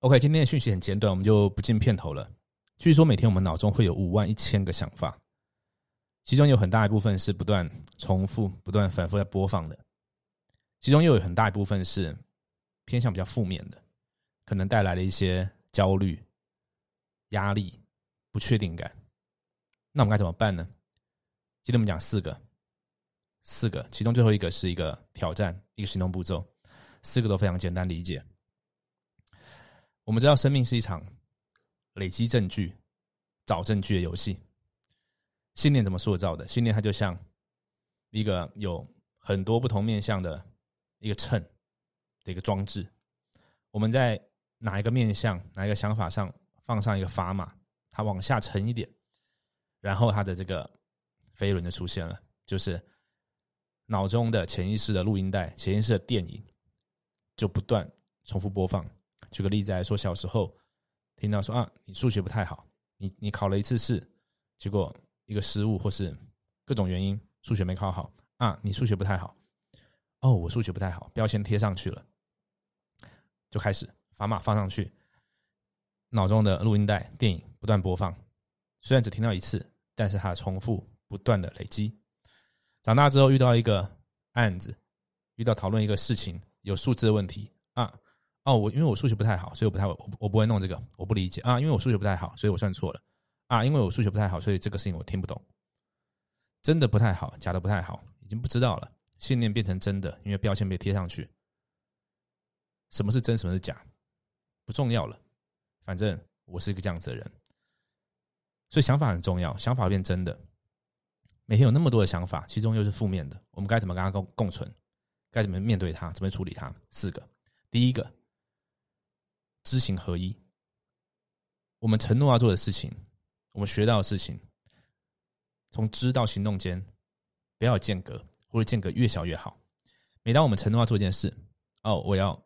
OK，今天的讯息很简短，我们就不进片头了。据说每天我们脑中会有五万一千个想法，其中有很大一部分是不断重复、不断反复在播放的，其中又有很大一部分是偏向比较负面的，可能带来了一些焦虑、压力、不确定感。那我们该怎么办呢？今天我们讲四个，四个，其中最后一个是一个挑战，一个行动步骤，四个都非常简单理解。我们知道，生命是一场累积证据、找证据的游戏。信念怎么塑造的？信念它就像一个有很多不同面向的一个秤的一个装置。我们在哪一个面向、哪一个想法上放上一个砝码，它往下沉一点，然后它的这个飞轮就出现了，就是脑中的潜意识的录音带、潜意识的电影，就不断重复播放。举个例子来说，小时候听到说啊，你数学不太好，你你考了一次试，结果一个失误或是各种原因，数学没考好啊，你数学不太好，哦，我数学不太好，标签贴上去了，就开始砝码放上去，脑中的录音带电影不断播放，虽然只听到一次，但是它重复不断的累积，长大之后遇到一个案子，遇到讨论一个事情有数字的问题啊。哦，我因为我数学不太好，所以我不太我我不会弄这个，我不理解啊。因为我数学不太好，所以我算错了啊。因为我数学不太好，所以这个事情我听不懂。真的不太好，假的不太好，已经不知道了。信念变成真的，因为标签被贴上去。什么是真，什么是假，不重要了。反正我是一个这样子的人，所以想法很重要。想法变真的，每天有那么多的想法，其中又是负面的，我们该怎么跟它共共存？该怎么面对它？怎么处理它？四个，第一个。知行合一，我们承诺要做的事情，我们学到的事情，从知到行动间不要有间隔，或者间隔越小越好。每当我们承诺要做一件事，哦，我要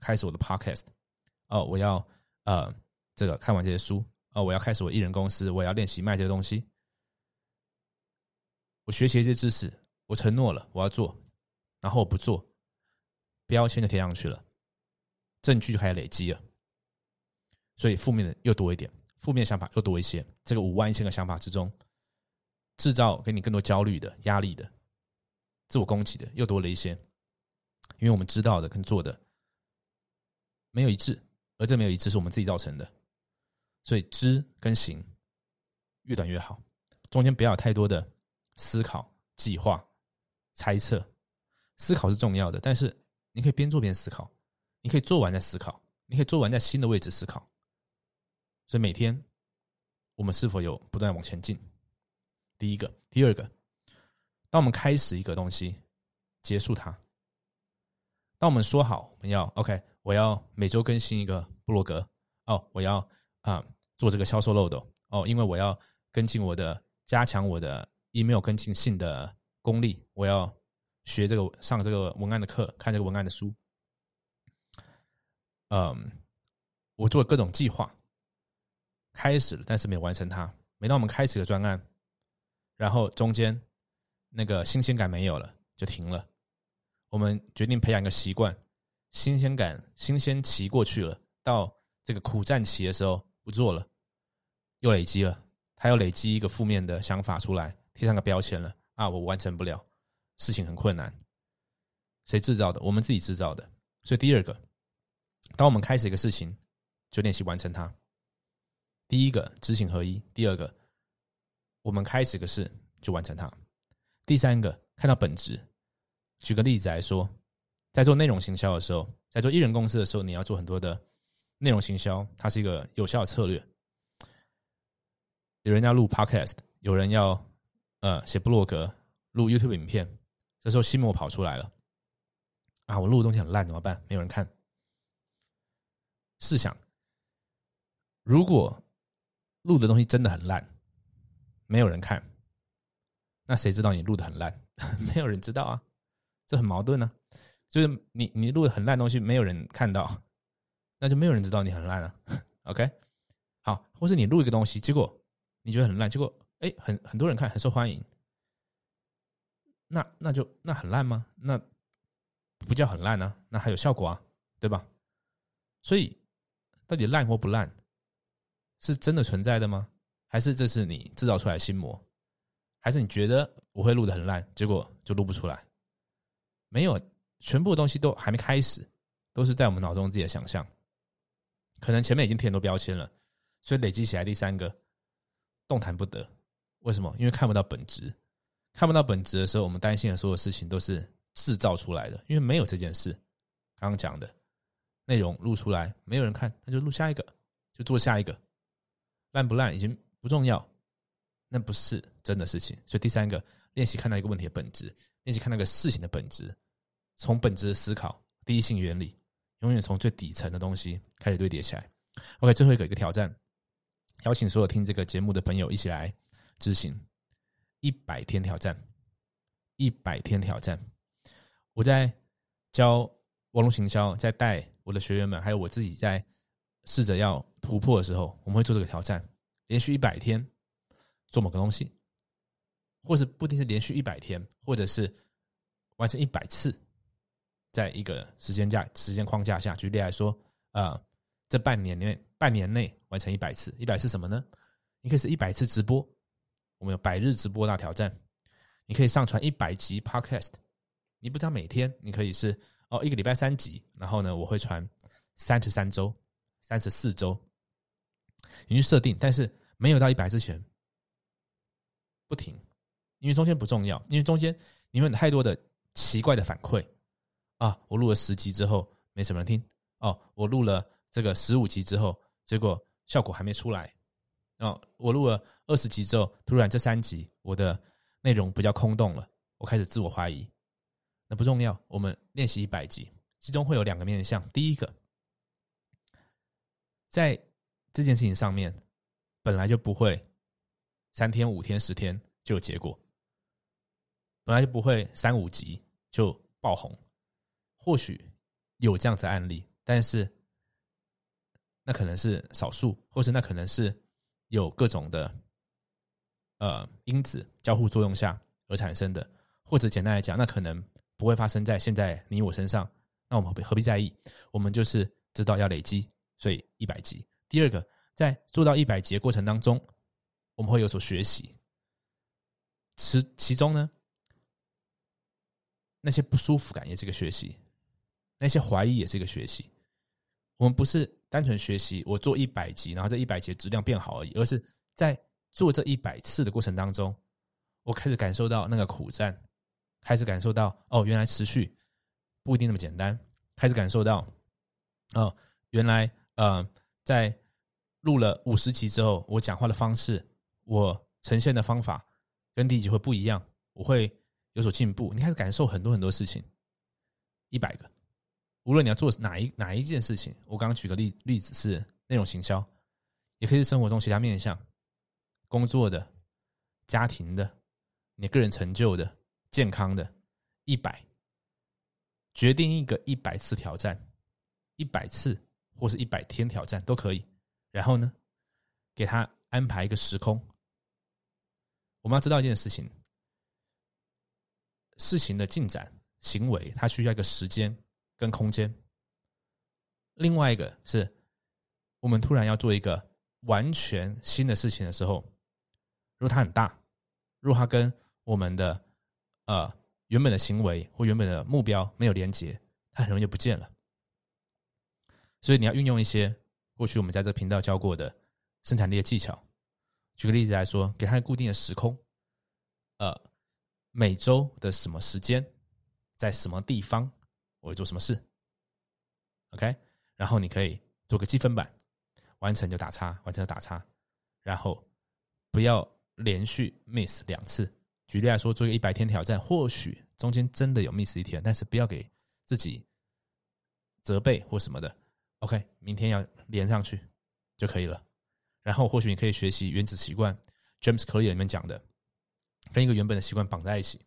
开始我的 podcast，哦，我要呃这个看完这些书，哦，我要开始我艺人公司，我要练习卖这些东西，我学习一些知识，我承诺了我要做，然后我不做，标签就贴上去了，证据就开始累积了。所以负面的又多一点，负面想法又多一些。这个五万一千个想法之中，制造给你更多焦虑的、压力的、自我攻击的又多了一些。因为我们知道的跟做的没有一致，而这没有一致是我们自己造成的。所以知跟行越短越好，中间不要有太多的思考、计划、猜测。思考是重要的，但是你可以边做边思考，你可以做完再思考，你可以做完在新的位置思考。所以每天，我们是否有不断往前进？第一个，第二个，当我们开始一个东西，结束它。当我们说好我们要 OK，我要每周更新一个布洛格哦，我要啊做这个销售漏斗哦，因为我要跟进我的加强我的 email 跟进信的功力，我要学这个上这个文案的课，看这个文案的书。嗯，我做各种计划。开始了，但是没有完成它。每当我们开始个专案，然后中间那个新鲜感没有了，就停了。我们决定培养一个习惯，新鲜感、新鲜期过去了，到这个苦战期的时候不做了，又累积了，它又累积一个负面的想法出来，贴上个标签了啊！我完成不了，事情很困难。谁制造的？我们自己制造的。所以第二个，当我们开始一个事情，就练习完成它。第一个知行合一，第二个我们开始个事就完成它，第三个看到本质。举个例子来说，在做内容行销的时候，在做艺人公司的时候，你要做很多的内容行销，它是一个有效的策略。有人要录 podcast，有人要呃写布洛格、录 YouTube 影片，这时候西莫跑出来了啊！我录的东西很烂，怎么办？没有人看。试想，如果录的东西真的很烂，没有人看，那谁知道你录的很烂？没有人知道啊，这很矛盾呢。就是你你录的很烂东西，没有人看到，那就没有人知道你很烂了。OK，好，或是你录一个东西，结果你觉得很烂，结果哎很很多人看，很受欢迎，那那就那很烂吗？那不叫很烂呢，那还有效果啊，对吧？所以到底烂或不烂，是真的存在的吗？还是这是你制造出来的心魔？还是你觉得我会录的很烂，结果就录不出来？没有，全部的东西都还没开始，都是在我们脑中自己的想象。可能前面已经填很多标签了，所以累积起来第三个动弹不得。为什么？因为看不到本质，看不到本质的时候，我们担心的所有事情都是制造出来的，因为没有这件事。刚刚讲的内容录出来，没有人看，那就录下一个，就做下一个。烂不烂已经不重要，那不是真的事情。所以第三个，练习看到一个问题的本质，练习看那个事情的本质，从本质的思考，第一性原理，永远从最底层的东西开始堆叠起来。OK，最后一个一个挑战，邀请所有听这个节目的朋友一起来执行一百天挑战。一百天挑战，我在教网络行销，在带我的学员们，还有我自己在试着要突破的时候，我们会做这个挑战，连续一百天做某个东西，或是不一定是连续一百天，或者是完成一百次，在一个时间架时间框架下，举例来说，呃，这半年内半年内完成一百次，一百次什么呢？你可以是一百次直播，我们有百日直播大挑战。你可以上传一百集 Podcast，你不知道每天你可以是一个礼拜三集，然后呢我会传三十三周、三十四周，你去设定，但是没有到一百之前不停，因为中间不重要，因为中间你有太多的奇怪的反馈啊，我录了十集之后没什么人听哦，我录了这个十五集之后，结果效果还没出来哦，我录了二十集之后，突然这三集我的。内容比较空洞了，我开始自我怀疑。那不重要，我们练习一百集，其中会有两个面向。第一个，在这件事情上面，本来就不会三天、五天、十天就有结果，本来就不会三五集就爆红。或许有这样子案例，但是那可能是少数，或是那可能是有各种的。呃，因子交互作用下而产生的，或者简单来讲，那可能不会发生在现在你我身上。那我们何必在意？我们就是知道要累积，所以一百集。第二个，在做到一百集的过程当中，我们会有所学习。其其中呢，那些不舒服感也是一个学习，那些怀疑也是一个学习。我们不是单纯学习我做一百集，然后这一百集质量变好而已，而是在。做这一百次的过程当中，我开始感受到那个苦战，开始感受到哦，原来持续不一定那么简单。开始感受到哦，原来呃，在录了五十集之后，我讲话的方式，我呈现的方法跟第一集会不一样，我会有所进步。你开始感受很多很多事情，一百个，无论你要做哪一哪一件事情，我刚刚举个例例子是内容行销，也可以是生活中其他面向。工作的、家庭的、你个人成就的、健康的，一百，决定一个一百次挑战，一百次或是一百天挑战都可以。然后呢，给他安排一个时空。我们要知道一件事情：事情的进展、行为，它需要一个时间跟空间。另外一个是，我们突然要做一个完全新的事情的时候。如果它很大，如果它跟我们的呃原本的行为或原本的目标没有连接，它很容易就不见了。所以你要运用一些过去我们在这频道教过的生产力的技巧。举个例子来说，给它固定的时空，呃，每周的什么时间，在什么地方，我会做什么事，OK？然后你可以做个积分板，完成就打叉，完成就打叉，然后不要。连续 miss 两次，举例来说，做一个一百天挑战，或许中间真的有 miss 一天，但是不要给自己责备或什么的。OK，明天要连上去就可以了。然后或许你可以学习原子习惯，James Clear 里面讲的，跟一个原本的习惯绑在一起。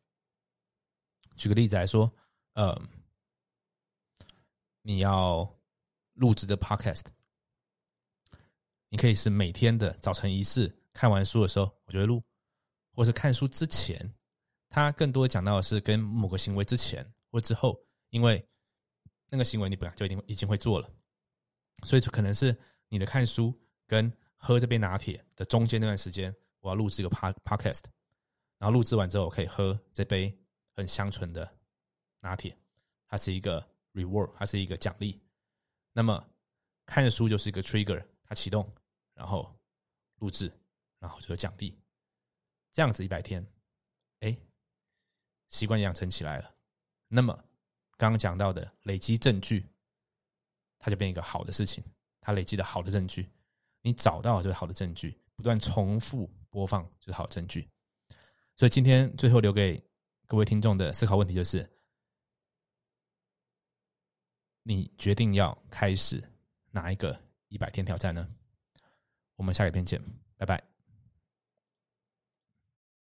举个例子来说，呃，你要录制的 Podcast，你可以是每天的早晨仪式。看完书的时候，我觉得录，或是看书之前，他更多讲到的是跟某个行为之前或之后，因为那个行为你本来就已经已经会做了，所以就可能是你的看书跟喝这杯拿铁的中间那段时间，我要录制一个 pa podcast，然后录制完之后，我可以喝这杯很香醇的拿铁，它是一个 reward，它是一个奖励。那么看着书就是一个 trigger，它启动，然后录制，然后就有奖励。这样子一百天，哎，习惯养成起来了。那么刚刚讲到的累积证据，它就变一个好的事情。它累积的好的证据，你找到就是好的证据，不断重复播放就是好证据。所以今天最后留给各位听众的思考问题就是：你决定要开始哪一个一百天挑战呢？我们下一篇见，拜拜。